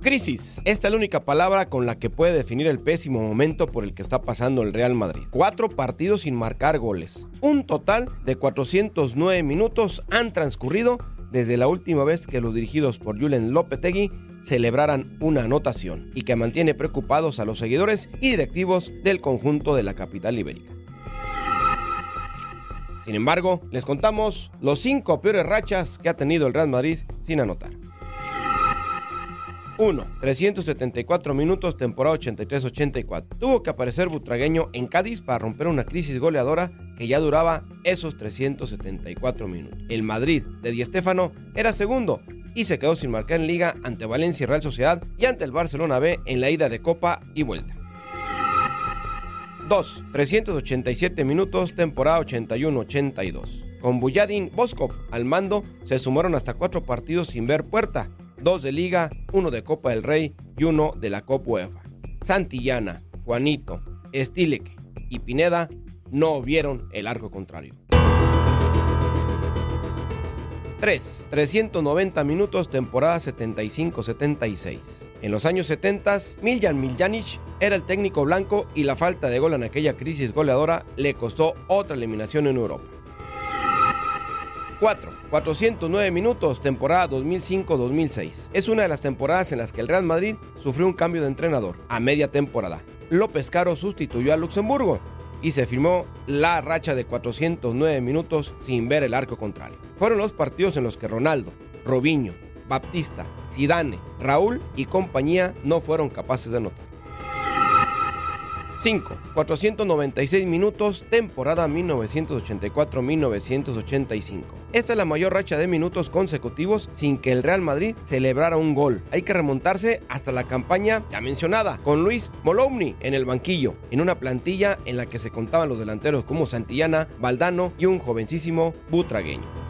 Crisis. Esta es la única palabra con la que puede definir el pésimo momento por el que está pasando el Real Madrid. Cuatro partidos sin marcar goles. Un total de 409 minutos han transcurrido desde la última vez que los dirigidos por Julen Lopetegui celebraran una anotación y que mantiene preocupados a los seguidores y directivos del conjunto de la capital ibérica. Sin embargo, les contamos los cinco peores rachas que ha tenido el Real Madrid sin anotar. 1. 374 minutos, temporada 83-84. Tuvo que aparecer Butragueño en Cádiz para romper una crisis goleadora que ya duraba esos 374 minutos. El Madrid de Di Stéfano era segundo y se quedó sin marcar en liga ante Valencia y Real Sociedad y ante el Barcelona B en la ida de Copa y vuelta. 2. 387 minutos, temporada 81-82. Con Buyadin Boskov al mando, se sumaron hasta cuatro partidos sin ver puerta, dos de Liga, uno de Copa del Rey y uno de la Copa UEFA. Santillana, Juanito, Stilek y Pineda no vieron el arco contrario. 3. 390 minutos, temporada 75-76. En los años 70, Miljan Miljanic era el técnico blanco y la falta de gol en aquella crisis goleadora le costó otra eliminación en Europa. 4. 409 minutos, temporada 2005-2006. Es una de las temporadas en las que el Real Madrid sufrió un cambio de entrenador a media temporada. López Caro sustituyó a Luxemburgo y se firmó la racha de 409 minutos sin ver el arco contrario. Fueron los partidos en los que Ronaldo, Robinho, Baptista, Zidane, Raúl y compañía no fueron capaces de anotar. 5. 496 minutos, temporada 1984-1985. Esta es la mayor racha de minutos consecutivos sin que el Real Madrid celebrara un gol. Hay que remontarse hasta la campaña ya mencionada, con Luis Molomni en el banquillo, en una plantilla en la que se contaban los delanteros como Santillana, Valdano y un jovencísimo butragueño.